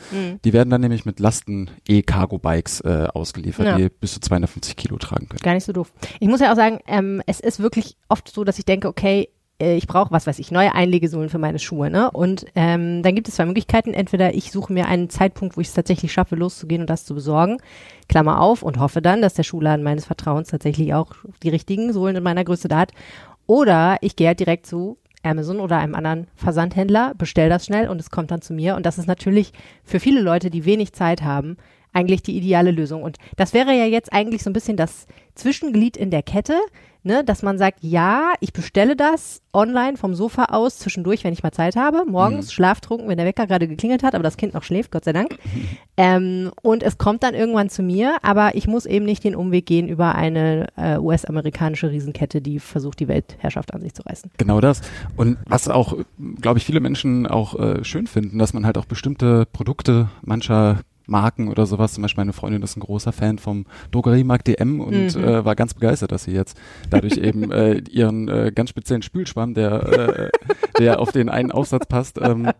Die werden dann nämlich mit Lasten E-Cargo-Bikes äh, ausgeliefert, Ja. die bis zu 250 Kilo tragen können. Gar nicht so doof. Ich muss ja auch sagen, ähm, es ist wirklich oft so, dass ich denke, okay, ich brauche, was weiß ich, neue Einlegesohlen für meine Schuhe. Ne? Und ähm, dann gibt es zwei Möglichkeiten. Entweder ich suche mir einen Zeitpunkt, wo ich es tatsächlich schaffe, loszugehen und das zu besorgen, Klammer auf, und hoffe dann, dass der Schuhladen meines Vertrauens tatsächlich auch die richtigen Sohlen in meiner Größe da hat. Oder ich gehe halt direkt zu Amazon oder einem anderen Versandhändler, bestell das schnell und es kommt dann zu mir. Und das ist natürlich für viele Leute, die wenig Zeit haben, eigentlich die ideale Lösung. Und das wäre ja jetzt eigentlich so ein bisschen das Zwischenglied in der Kette, ne, dass man sagt, ja, ich bestelle das online vom Sofa aus zwischendurch, wenn ich mal Zeit habe, morgens schlaftrunken, wenn der Wecker gerade geklingelt hat, aber das Kind noch schläft, Gott sei Dank. *laughs* ähm, und es kommt dann irgendwann zu mir, aber ich muss eben nicht den Umweg gehen über eine äh, US-amerikanische Riesenkette, die versucht, die Weltherrschaft an sich zu reißen. Genau das. Und was auch, glaube ich, viele Menschen auch äh, schön finden, dass man halt auch bestimmte Produkte mancher Marken oder sowas, zum Beispiel meine Freundin ist ein großer Fan vom Drogeriemarkt DM und Mhm. äh, war ganz begeistert, dass sie jetzt dadurch *laughs* eben äh, ihren äh, ganz speziellen Spülschwamm, der, äh, der auf den einen Aufsatz passt, ähm,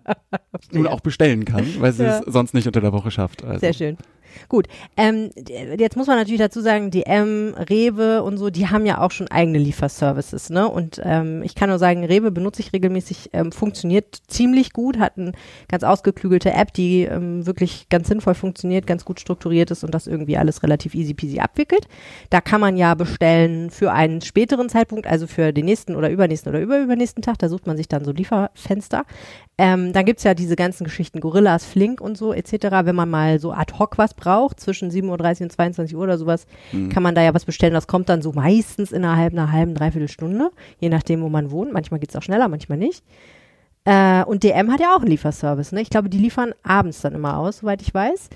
nun auch bestellen kann, weil sie Ja. es sonst nicht unter der Woche schafft. Also. Sehr schön. Gut, ähm, jetzt muss man natürlich dazu sagen, DM, Rewe und so, die haben ja auch schon eigene Lieferservices, ne? Und ähm, ich kann nur sagen, Rewe benutze ich regelmäßig, ähm, funktioniert ziemlich gut, hat eine ganz ausgeklügelte App, die ähm, wirklich ganz sinnvoll funktioniert, ganz gut strukturiert ist und das irgendwie alles relativ easy peasy abwickelt. Da kann man ja bestellen für einen späteren Zeitpunkt, also für den nächsten oder übernächsten oder überübernächsten Tag, da sucht man sich dann so Lieferfenster. Ähm, dann gibt's ja diese ganzen Geschichten, Gorillas, Flink und so etc. Wenn man mal so ad hoc was braucht, zwischen 7.30 und 22 Uhr oder sowas, kann man da ja was bestellen. Das kommt dann so meistens innerhalb einer halben, dreiviertel Stunde, je nachdem, wo man wohnt. Manchmal geht's auch schneller, manchmal nicht. Äh, und DM hat ja auch einen Lieferservice. Ne? Ich glaube, die liefern abends dann immer aus, soweit ich weiß.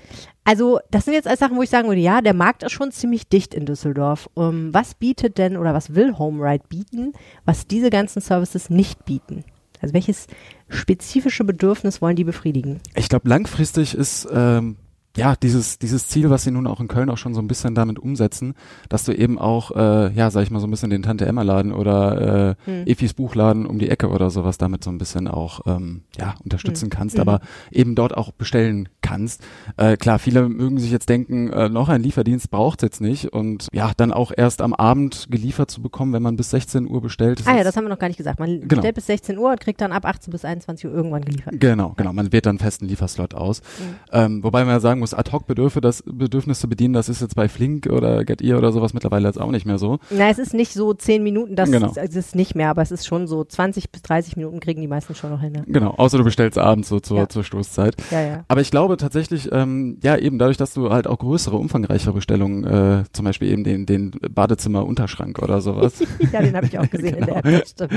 Also, das sind jetzt alles Sachen, wo ich sagen würde, ja, der Markt ist schon ziemlich dicht in Düsseldorf. Um, was bietet denn oder was will HomeRide bieten, was diese ganzen Services nicht bieten? Also, welches spezifische Bedürfnis wollen die befriedigen? Ich glaube, langfristig ist ähm, ja dieses dieses Ziel, was sie nun auch in Köln auch schon so ein bisschen damit umsetzen, dass du eben auch äh, ja, sag ich mal so ein bisschen den Tante Emma Laden oder äh, Hm. Efis Buchladen um die Ecke oder sowas damit so ein bisschen auch ähm, ja unterstützen Hm. kannst, aber eben dort auch bestellen kannst. Äh, klar, viele mögen sich jetzt denken, äh, noch ein Lieferdienst braucht's jetzt nicht und ja, dann auch erst am Abend geliefert zu bekommen, wenn man bis 16 Uhr bestellt. ist Ah ja, das haben wir noch gar nicht gesagt. Man Genau. bestellt bis 16 Uhr und kriegt dann ab 18 bis 21 Uhr irgendwann geliefert. Genau, genau. Man wählt dann festen Lieferslot aus. Mhm. Ähm, wobei man ja sagen muss, ad hoc Bedürfe, das Bedürfnisse bedienen, das ist jetzt bei Flink oder Get Ear oder sowas mittlerweile jetzt auch nicht mehr so. Na, es ist nicht so 10 Minuten, das Genau. ist, es ist nicht mehr, aber es ist schon so 20 bis 30 Minuten kriegen die meisten schon noch hin. Ne? Genau, außer du bestellst abends so zur, Ja. zur Stoßzeit. Ja, ja. Aber ich glaube tatsächlich, ähm, ja eben dadurch, dass du halt auch größere, umfangreichere Bestellungen, äh, zum Beispiel eben den, den Badezimmer-Unterschrank oder sowas. *laughs* ja, den habe ich auch gesehen in der *laughs* Genau. App. stimmt.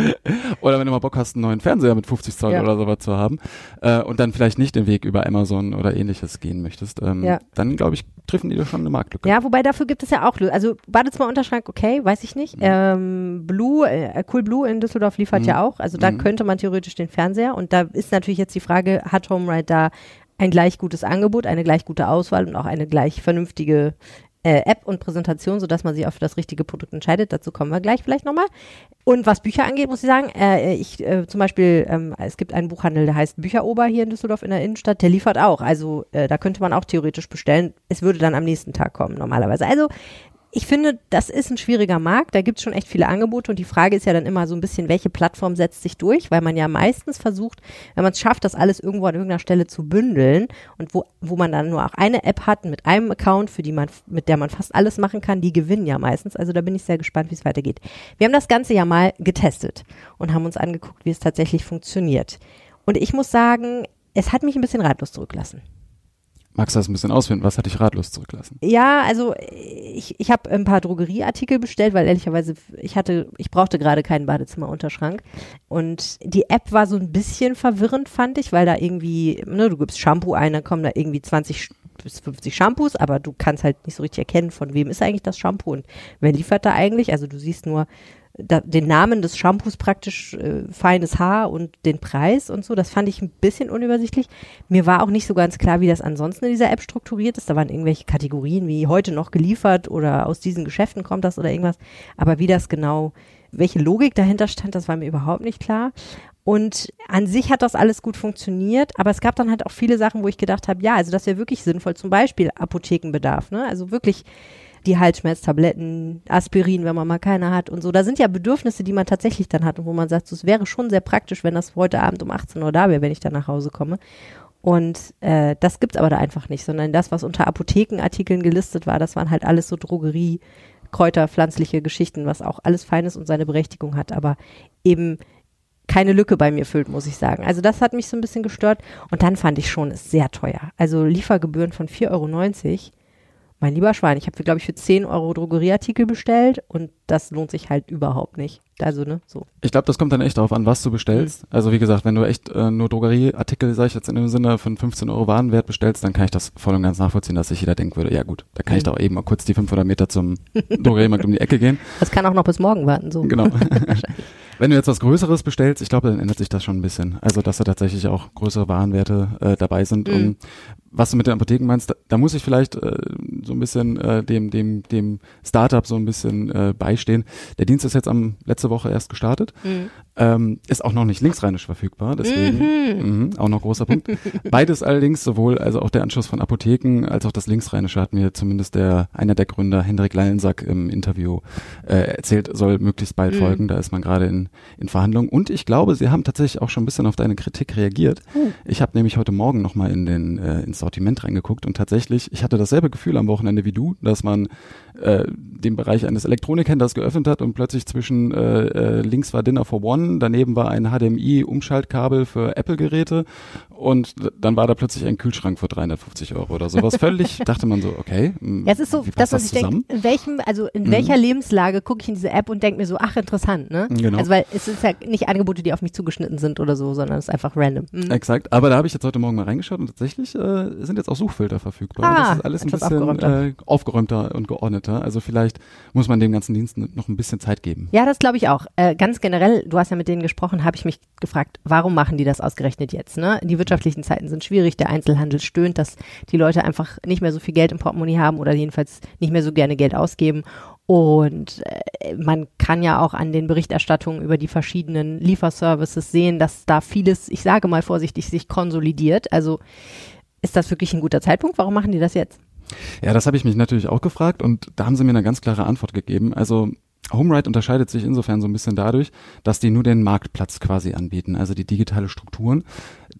oder wenn du mal Bock hast, einen neuen Fernseher mit 50 Zoll Ja. oder sowas zu haben äh, und dann vielleicht nicht den Weg über Amazon oder ähnliches gehen möchtest, ähm, Ja. dann glaube ich, treffen die dir schon eine Marktlücke. Ja, wobei dafür gibt es ja auch, also Badezimmer-Unterschrank, okay, weiß ich nicht. Ähm, Blue, äh, Cool Blue in Düsseldorf liefert Mhm. ja auch, also da Mhm. könnte man theoretisch den Fernseher und da ist natürlich jetzt die Frage, hat HomeRide da ein gleich gutes Angebot, eine gleich gute Auswahl und auch eine gleich vernünftige äh, App und Präsentation, sodass man sich auch für das richtige Produkt entscheidet. Dazu kommen wir gleich vielleicht nochmal. Und was Bücher angeht, muss ich sagen, äh, ich äh, zum Beispiel, ähm, es gibt einen Buchhandel, der heißt Bücherober hier in Düsseldorf in der Innenstadt, der liefert auch. Also äh, da könnte man auch theoretisch bestellen. Es würde dann am nächsten Tag kommen normalerweise. Also ich finde, das ist ein schwieriger Markt. Da gibt es schon echt viele Angebote und die Frage ist ja dann immer so ein bisschen, welche Plattform setzt sich durch, weil man ja meistens versucht, wenn man es schafft, das alles irgendwo an irgendeiner Stelle zu bündeln und wo, wo man dann nur auch eine App hat mit einem Account, für die man, mit der man fast alles machen kann, die gewinnen ja meistens. Also da bin ich sehr gespannt, wie es weitergeht. Wir haben das Ganze ja mal getestet und haben uns angeguckt, wie es tatsächlich funktioniert. Und ich muss sagen, es hat mich ein bisschen ratlos zurückgelassen. Magst du das ein bisschen ausfinden? Was hat dich ratlos zurücklassen? Ja, also ich, ich habe ein paar Drogerieartikel bestellt, weil ehrlicherweise ich hatte, ich brauchte gerade keinen Badezimmerunterschrank. Und die App war so ein bisschen verwirrend, fand ich, weil da irgendwie, ne, du gibst Shampoo ein, dann kommen da irgendwie 20 bis 50 Shampoos, aber du kannst halt nicht so richtig erkennen, von wem ist eigentlich das Shampoo und wer liefert da eigentlich. Also du siehst nur da, den Namen des Shampoos praktisch äh, feines Haar und den Preis und so. Das fand ich ein bisschen unübersichtlich. Mir war auch nicht so ganz klar, wie das ansonsten in dieser App strukturiert ist. Da waren irgendwelche Kategorien wie heute noch geliefert oder aus diesen Geschäften kommt das oder irgendwas. Aber wie das genau, welche Logik dahinter stand, das war mir überhaupt nicht klar. Und an sich hat das alles gut funktioniert, aber es gab dann halt auch viele Sachen, wo ich gedacht habe, ja, also das wäre wirklich sinnvoll, zum Beispiel Apothekenbedarf, ne? Also wirklich die Halsschmerztabletten, Aspirin, wenn man mal keine hat und so. Da sind ja Bedürfnisse, die man tatsächlich dann hat und wo man sagt, es wäre schon sehr praktisch, wenn das heute Abend um 18 Uhr da wäre, wenn ich dann nach Hause komme. Und äh, das gibt's aber da einfach nicht, sondern das, was unter Apothekenartikeln gelistet war, das waren halt alles so Drogerie, Kräuter, pflanzliche Geschichten, was auch alles Feines und seine Berechtigung hat, aber eben keine Lücke bei mir füllt, muss ich sagen. Also das hat mich so ein bisschen gestört. Und dann fand ich schon, ist sehr teuer. Also Liefergebühren von 4,90 Euro mein lieber Schwein, ich habe, glaube ich, für 10 Euro Drogerieartikel bestellt und das lohnt sich halt überhaupt nicht. Also, ne, so. Ich glaube, das kommt dann echt darauf an, was du bestellst. Mhm. Also, wie gesagt, wenn du echt äh, nur Drogerieartikel, sag ich jetzt in dem Sinne, von 15 Euro Warenwert bestellst, dann kann ich das voll und ganz nachvollziehen, dass sich jeder denken würde, ja gut, da kann mhm. ich doch eben mal kurz die 500 Meter zum Drogeriemarkt um die Ecke gehen. *laughs* Das kann auch noch bis morgen warten, so. Genau. *laughs* *laughs* Wenn du jetzt was Größeres bestellst, ich glaube, dann ändert sich das schon ein bisschen. Also, dass da tatsächlich auch größere Warenwerte äh, dabei sind. Mhm. Und was du mit den Apotheken meinst, da, da muss ich vielleicht äh, so ein bisschen äh, dem, dem, dem Startup so ein bisschen äh, beistehen. Der Dienst ist jetzt am letzte Woche erst gestartet. Mhm. Ähm, ist auch noch nicht linksrheinisch verfügbar, deswegen mhm. mh, auch noch großer Punkt. Beides allerdings, sowohl also auch der Anschluss von Apotheken als auch das linksrheinische hat mir zumindest der einer der Gründer Hendrik Leilensack im Interview äh, erzählt, soll möglichst bald mhm. folgen. Da ist man gerade in, in Verhandlungen und ich glaube, sie haben tatsächlich auch schon ein bisschen auf deine Kritik reagiert. Mhm. Ich habe nämlich heute Morgen noch mal in den äh, ins Sortiment reingeguckt und tatsächlich, ich hatte dasselbe Gefühl am Wochenende wie du, dass man äh, den Bereich eines Elektronikhändlers geöffnet hat und plötzlich zwischen äh, äh, links war Dinner for One daneben war ein HDMI-Umschaltkabel für Apple-Geräte und dann war da plötzlich ein Kühlschrank für 350 Euro oder sowas. Völlig *laughs* dachte man so, okay. Ja, es ist so, dass das, ich denke, in welchem, also in mhm. welcher Lebenslage gucke ich in diese App und denke mir so, ach interessant, ne? Genau. Also weil es ist ja nicht Angebote, die auf mich zugeschnitten sind oder so, sondern es ist einfach random. Mhm. Exakt. Aber da habe ich jetzt heute Morgen mal reingeschaut und tatsächlich äh, sind jetzt auch Suchfilter verfügbar. Ah, das ist alles ein bisschen aufgeräumter. Äh, aufgeräumter und geordneter. Also vielleicht muss man dem ganzen Dienst noch ein bisschen Zeit geben. Ja, das glaube ich auch. Äh, ganz generell, du hast ja mit denen gesprochen, habe ich mich gefragt, warum machen die das ausgerechnet jetzt? Ne? Die wirtschaftlichen Zeiten sind schwierig, der Einzelhandel stöhnt, dass die Leute einfach nicht mehr so viel Geld im Portemonnaie haben oder jedenfalls nicht mehr so gerne Geld ausgeben. Und äh, man kann ja auch an den Berichterstattungen über die verschiedenen Lieferservices sehen, dass da vieles, ich sage mal vorsichtig, sich konsolidiert. Also ist das wirklich ein guter Zeitpunkt? Warum machen die das jetzt? Ja, das habe ich mich natürlich auch gefragt und da haben sie mir eine ganz klare Antwort gegeben. Also HomeRide unterscheidet sich insofern so ein bisschen dadurch, dass die nur den Marktplatz quasi anbieten, also die digitale Strukturen.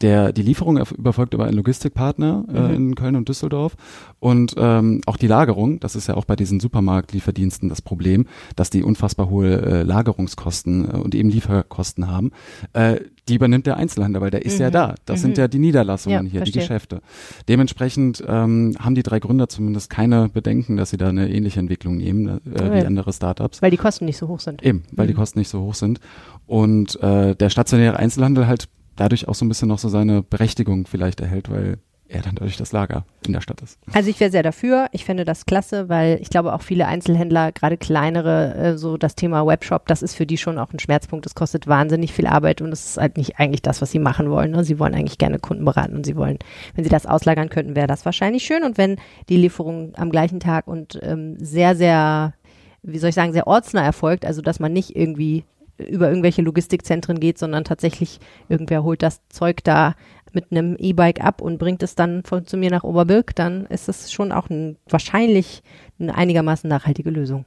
Der, die Lieferung überfolgt über einen Logistikpartner äh, mhm. in Köln und Düsseldorf und ähm, auch die Lagerung, das ist ja auch bei diesen Supermarktlieferdiensten das Problem, dass die unfassbar hohe äh, Lagerungskosten äh, und eben Lieferkosten haben. Äh, die übernimmt der Einzelhandel, weil der ist mhm. ja da. Das mhm. sind ja die Niederlassungen ja, hier, verstehe. die Geschäfte. Dementsprechend ähm, haben die drei Gründer zumindest keine Bedenken, dass sie da eine ähnliche Entwicklung nehmen äh, okay. wie andere Startups. Weil die Kosten nicht so hoch sind. Eben, weil mhm. die Kosten nicht so hoch sind. Und äh, der stationäre Einzelhandel halt dadurch auch so ein bisschen noch so seine Berechtigung vielleicht erhält, weil eher dann dadurch das Lager in der Stadt ist. Also ich wäre sehr dafür. Ich fände das klasse, weil ich glaube auch viele Einzelhändler, gerade kleinere, äh, so das Thema Webshop, das ist für die schon auch ein Schmerzpunkt. Das kostet wahnsinnig viel Arbeit und es ist halt nicht eigentlich das, was sie machen wollen. Ne? Sie wollen eigentlich gerne Kunden beraten und sie wollen, wenn sie das auslagern könnten, wäre das wahrscheinlich schön. Und wenn die Lieferung am gleichen Tag und ähm, sehr, sehr, wie soll ich sagen, sehr ortsnah erfolgt, also dass man nicht irgendwie über irgendwelche Logistikzentren geht, sondern tatsächlich irgendwer holt das Zeug da mit einem E-Bike ab und bringt es dann von, zu mir nach Oberbirk, dann ist es schon auch ein, wahrscheinlich eine einigermaßen nachhaltige Lösung.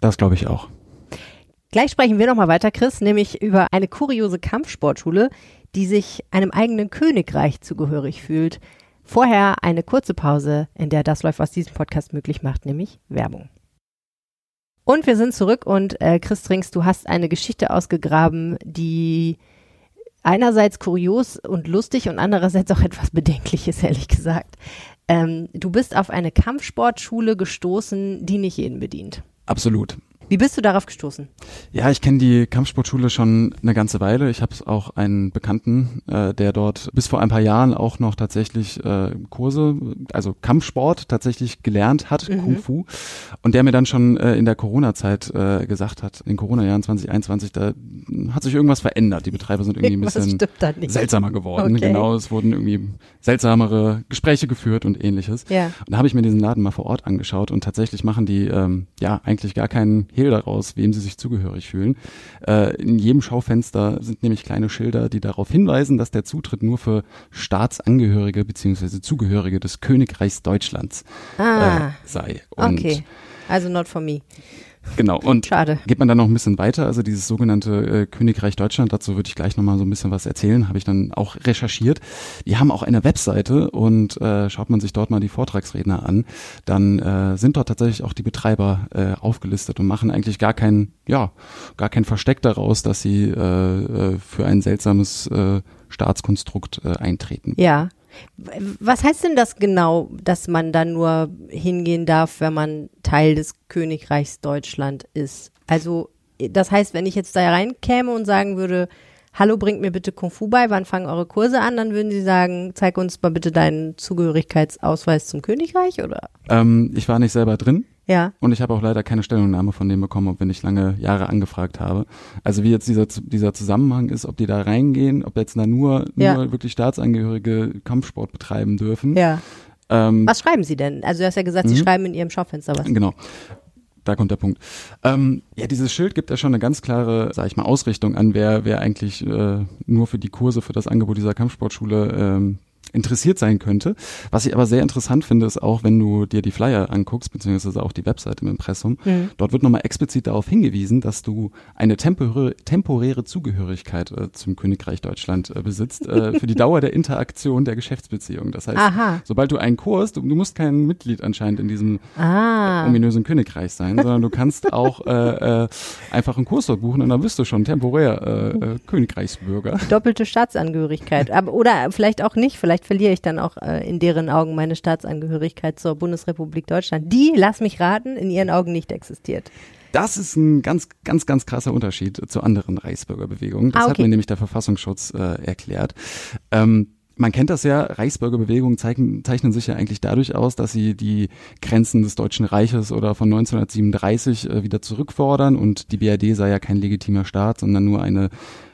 Das glaube ich auch. Gleich sprechen wir nochmal weiter, Chris, nämlich über eine kuriose Kampfsportschule, die sich einem eigenen Königreich zugehörig fühlt. Vorher eine kurze Pause, in der das läuft, was diesen Podcast möglich macht, nämlich Werbung. Und wir sind zurück und äh, Chris Trinks, du hast eine Geschichte ausgegraben, die einerseits kurios und lustig und andererseits auch etwas bedenklich ist, ehrlich gesagt. Ähm, du bist auf eine Kampfsportschule gestoßen, die nicht jeden bedient. Absolut. Wie bist du darauf gestoßen? Ja, ich kenne die Kampfsportschule schon eine ganze Weile. Ich habe auch einen Bekannten, äh, der dort bis vor ein paar Jahren auch noch tatsächlich äh, Kurse, also Kampfsport tatsächlich gelernt hat, mhm. Kung Fu. Und der mir dann schon äh, in der Corona-Zeit äh, gesagt hat, in Corona-Jahren 2021, da hat sich irgendwas verändert. Die Betreiber sind irgendwie ein bisschen seltsamer geworden. Okay. Genau, es wurden irgendwie seltsamere Gespräche geführt und ähnliches. Ja. Und da habe ich mir diesen Laden mal vor Ort angeschaut und tatsächlich machen die ähm, ja eigentlich gar keinen Hehl daraus, wem sie sich zugehörig fühlen. Äh, in jedem Schaufenster sind nämlich kleine Schilder, die darauf hinweisen, dass der Zutritt nur für Staatsangehörige bzw. Zugehörige des Königreichs Deutschlands ah, äh, sei. Und okay, also not for me. Genau, und Schade. geht man dann noch ein bisschen weiter, also dieses sogenannte äh, Königreich Deutschland, dazu würde ich gleich nochmal so ein bisschen was erzählen, habe ich dann auch recherchiert. Die haben auch eine Webseite und äh, schaut man sich dort mal die Vortragsredner an, dann äh, sind dort tatsächlich auch die Betreiber äh, aufgelistet und machen eigentlich gar kein, ja, gar kein Versteck daraus, dass sie äh, äh, für ein seltsames äh, Staatskonstrukt äh, eintreten. Ja. Was heißt denn das genau, dass man dann nur hingehen darf, wenn man Teil des Königreichs Deutschland ist? Also, das heißt, wenn ich jetzt da reinkäme und sagen würde, hallo, bringt mir bitte Kung Fu bei, wann fangen eure Kurse an? Dann würden sie sagen, zeig uns mal bitte deinen Zugehörigkeitsausweis zum Königreich, oder? Ähm, ich war nicht selber drin. Ja. Und ich habe auch leider keine Stellungnahme von dem bekommen, ob wir nicht lange Jahre angefragt habe. Also wie jetzt dieser, dieser Zusammenhang ist, ob die da reingehen, ob jetzt da nur, ja. nur wirklich Staatsangehörige Kampfsport betreiben dürfen. Ja. Ähm, was schreiben Sie denn? Also du hast ja gesagt, Sie mhm. schreiben in Ihrem Schaufenster was. Genau da kommt der Punkt. Ähm, ja, dieses Schild gibt ja schon eine ganz klare, sag ich mal, Ausrichtung an, wer, wer eigentlich äh, nur für die Kurse, für das Angebot dieser Kampfsportschule ähm, interessiert sein könnte. Was ich aber sehr interessant finde, ist auch, wenn du dir die Flyer anguckst, beziehungsweise auch die Webseite im Impressum, mhm. dort wird nochmal explizit darauf hingewiesen, dass du eine temporäre, temporäre Zugehörigkeit äh, zum Königreich Deutschland äh, besitzt, äh, für die *laughs* Dauer der Interaktion der Geschäftsbeziehung. Das heißt, Aha. sobald du einen Kurs, du, du, musst kein Mitglied anscheinend in diesem ah. ominösen Königreich sein, sondern du kannst *laughs* auch äh, äh, einfach einen Kurs dort buchen und dann bist du schon temporär äh, Königreichsbürger. Doppelte Staatsangehörigkeit. Aber, oder vielleicht auch nicht, vielleicht vielleicht verliere ich dann auch äh, in deren Augen meine Staatsangehörigkeit zur Bundesrepublik Deutschland, die, lass mich raten, in ihren Augen nicht existiert. Das ist ein ganz, ganz, ganz krasser Unterschied zu anderen Reichsbürgerbewegungen. Das ah, okay. hat mir nämlich der Verfassungsschutz äh, erklärt. Ähm, man kennt das ja, Reichsbürgerbewegungen zeichnen, zeichnen sich ja eigentlich dadurch aus, dass sie die Grenzen des Deutschen Reiches oder von 1937 äh, wieder zurückfordern und die BRD sei ja kein legitimer Staat, sondern nur eine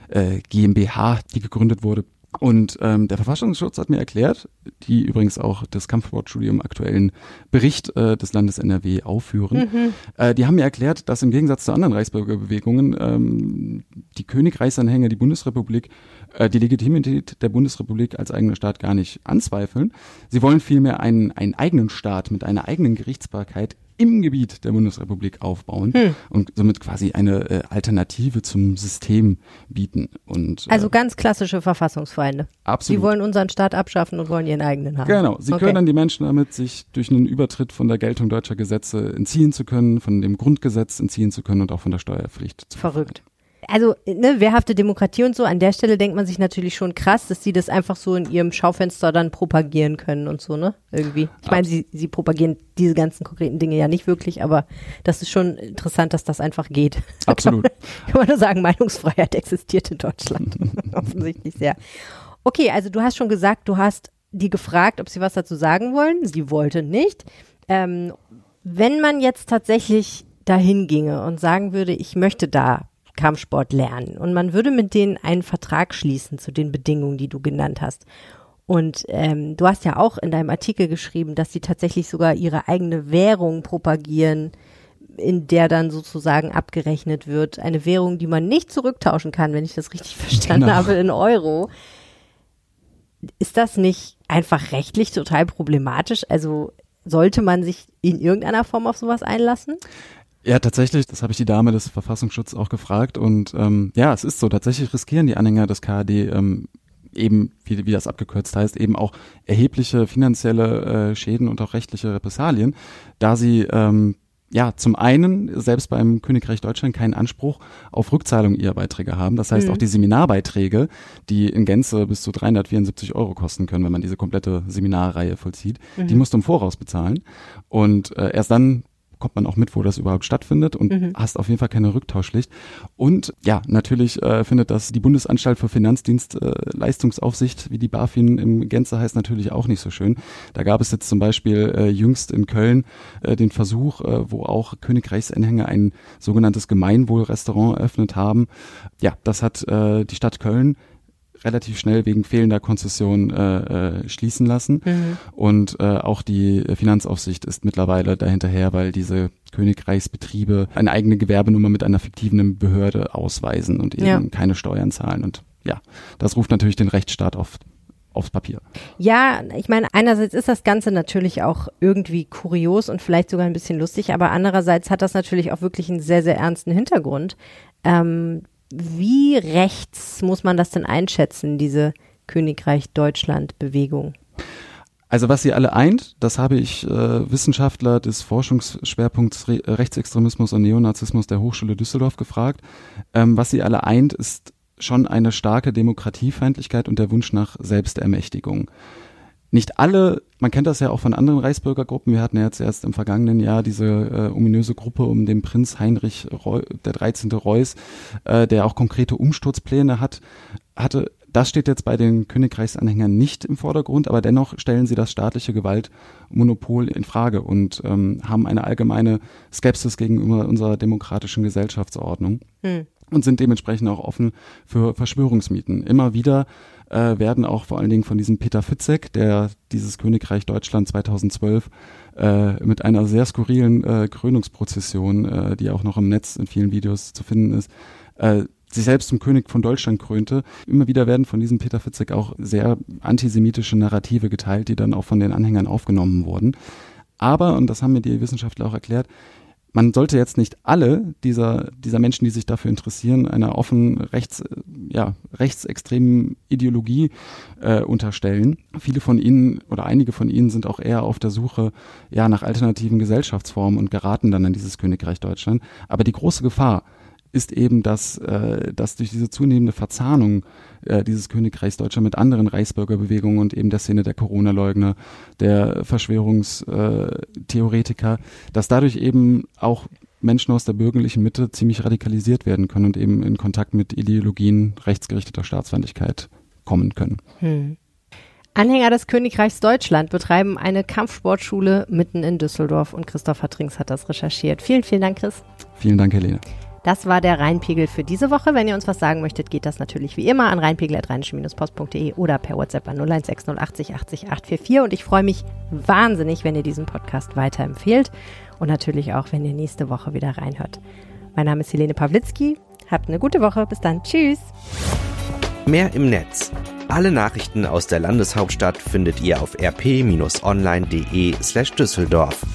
äh, GmbH, die gegründet wurde und ähm, der Verfassungsschutz hat mir erklärt, die übrigens auch das Kampfsportstudium aktuellen Bericht äh, des Landes NRW aufführen, mhm. äh, die haben mir erklärt, dass im Gegensatz zu anderen Reichsbürgerbewegungen ähm, die Königreichsanhänger, die Bundesrepublik, äh, die Legitimität der Bundesrepublik als eigener Staat gar nicht anzweifeln. Sie wollen vielmehr einen, einen eigenen Staat mit einer eigenen Gerichtsbarkeit im Gebiet der Bundesrepublik aufbauen hm. und somit quasi eine äh, Alternative zum System bieten. Und, äh, also ganz klassische Verfassungsfeinde. Absolut. Die wollen unseren Staat abschaffen und wollen ihren eigenen haben. Genau. Sie okay. können die Menschen damit, sich durch einen Übertritt von der Geltung deutscher Gesetze entziehen zu können, von dem Grundgesetz entziehen zu können und auch von der Steuerpflicht zu Verrückt. Befreien also ne, wehrhafte Demokratie und so, an der Stelle denkt man sich natürlich schon krass, dass sie das einfach so in ihrem Schaufenster dann propagieren können und so, ne? Irgendwie. Ich meine, sie, sie propagieren diese ganzen konkreten Dinge ja nicht wirklich, aber das ist schon interessant, dass das einfach geht. *laughs* Absolut. Kann man nur sagen, Meinungsfreiheit existiert in Deutschland. *laughs* Offensichtlich sehr. Okay, also du hast schon gesagt, du hast die gefragt, ob sie was dazu sagen wollen. Sie wollte nicht. Ähm, wenn man jetzt tatsächlich dahin ginge und sagen würde, ich möchte da Kampfsport lernen und man würde mit denen einen Vertrag schließen zu den Bedingungen, die du genannt hast. Und ähm, du hast ja auch in deinem Artikel geschrieben, dass sie tatsächlich sogar ihre eigene Währung propagieren, in der dann sozusagen abgerechnet wird. Eine Währung, die man nicht zurücktauschen kann, wenn ich das richtig verstanden genau. habe, in Euro. Ist das nicht einfach rechtlich total problematisch? Also sollte man sich in irgendeiner Form auf sowas einlassen? Ja, tatsächlich, das habe ich die Dame des Verfassungsschutzes auch gefragt. Und ähm, ja, es ist so, tatsächlich riskieren die Anhänger des KAD ähm, eben, wie, wie das abgekürzt heißt, eben auch erhebliche finanzielle äh, Schäden und auch rechtliche Repressalien, da sie ähm, ja, zum einen selbst beim Königreich Deutschland keinen Anspruch auf Rückzahlung ihrer Beiträge haben. Das heißt, mhm. auch die Seminarbeiträge, die in Gänze bis zu 374 Euro kosten können, wenn man diese komplette Seminarreihe vollzieht, mhm. die musst du im Voraus bezahlen. Und äh, erst dann kommt man auch mit, wo das überhaupt stattfindet und mhm. hast auf jeden Fall keine Rücktauschpflicht. Und ja, natürlich äh, findet das die Bundesanstalt für Finanzdienstleistungsaufsicht, äh, wie die BaFin im Gänze heißt, natürlich auch nicht so schön. Da gab es jetzt zum Beispiel äh, jüngst in Köln äh, den Versuch, äh, wo auch Königreichsanhänger ein sogenanntes Gemeinwohlrestaurant eröffnet haben. Ja, das hat äh, die Stadt Köln relativ schnell wegen fehlender Konzession äh, äh, schließen lassen. Mhm. Und äh, auch die Finanzaufsicht ist mittlerweile dahinterher, weil diese Königreichsbetriebe eine eigene Gewerbenummer mit einer fiktiven Behörde ausweisen und eben ja. keine Steuern zahlen. Und ja, das ruft natürlich den Rechtsstaat auf aufs Papier. Ja, ich meine, einerseits ist das Ganze natürlich auch irgendwie kurios und vielleicht sogar ein bisschen lustig, aber andererseits hat das natürlich auch wirklich einen sehr, sehr ernsten Hintergrund. Ähm, wie rechts muss man das denn einschätzen, diese Königreich Deutschland Bewegung? Also was sie alle eint, das habe ich äh, Wissenschaftler des Forschungsschwerpunkts Re Rechtsextremismus und Neonazismus der Hochschule Düsseldorf gefragt. Ähm, was sie alle eint, ist schon eine starke Demokratiefeindlichkeit und der Wunsch nach Selbstermächtigung nicht alle, man kennt das ja auch von anderen Reichsbürgergruppen, wir hatten ja jetzt erst im vergangenen Jahr diese äh, ominöse Gruppe um den Prinz Heinrich Reu, der 13. Reuß, äh, der auch konkrete Umsturzpläne hat, hatte. Das steht jetzt bei den Königreichsanhängern nicht im Vordergrund, aber dennoch stellen sie das staatliche Gewaltmonopol in Frage und ähm, haben eine allgemeine Skepsis gegenüber unserer demokratischen Gesellschaftsordnung. Hm. Und sind dementsprechend auch offen für Verschwörungsmieten. Immer wieder äh, werden auch vor allen Dingen von diesem Peter Fitzek, der dieses Königreich Deutschland 2012 äh, mit einer sehr skurrilen äh, Krönungsprozession, äh, die auch noch im Netz in vielen Videos zu finden ist, äh, sich selbst zum König von Deutschland krönte. Immer wieder werden von diesem Peter Fitzek auch sehr antisemitische Narrative geteilt, die dann auch von den Anhängern aufgenommen wurden. Aber, und das haben mir die Wissenschaftler auch erklärt, man sollte jetzt nicht alle dieser, dieser Menschen, die sich dafür interessieren, einer offen rechts, ja, rechtsextremen Ideologie äh, unterstellen. Viele von ihnen oder einige von ihnen sind auch eher auf der Suche ja, nach alternativen Gesellschaftsformen und geraten dann in dieses Königreich Deutschland. Aber die große Gefahr ist eben, dass, äh, dass durch diese zunehmende Verzahnung äh, dieses Königreichs Deutschland mit anderen Reichsbürgerbewegungen und eben der Szene der Corona-Leugner, der Verschwörungstheoretiker, dass dadurch eben auch Menschen aus der bürgerlichen Mitte ziemlich radikalisiert werden können und eben in Kontakt mit Ideologien rechtsgerichteter Staatsfeindlichkeit kommen können. Hm. Anhänger des Königreichs Deutschland betreiben eine Kampfsportschule mitten in Düsseldorf und Christopher Trinks hat das recherchiert. Vielen, vielen Dank, Chris. Vielen Dank, Helene. Das war der Rheinpegel für diese Woche. Wenn ihr uns was sagen möchtet, geht das natürlich wie immer an rheinpegel.rheinische-post.de oder per WhatsApp an 016080 80 844. Und ich freue mich wahnsinnig, wenn ihr diesen Podcast weiterempfehlt und natürlich auch, wenn ihr nächste Woche wieder reinhört. Mein Name ist Helene Pawlitzki. Habt eine gute Woche. Bis dann. Tschüss. Mehr im Netz. Alle Nachrichten aus der Landeshauptstadt findet ihr auf rp-online.de slash Düsseldorf.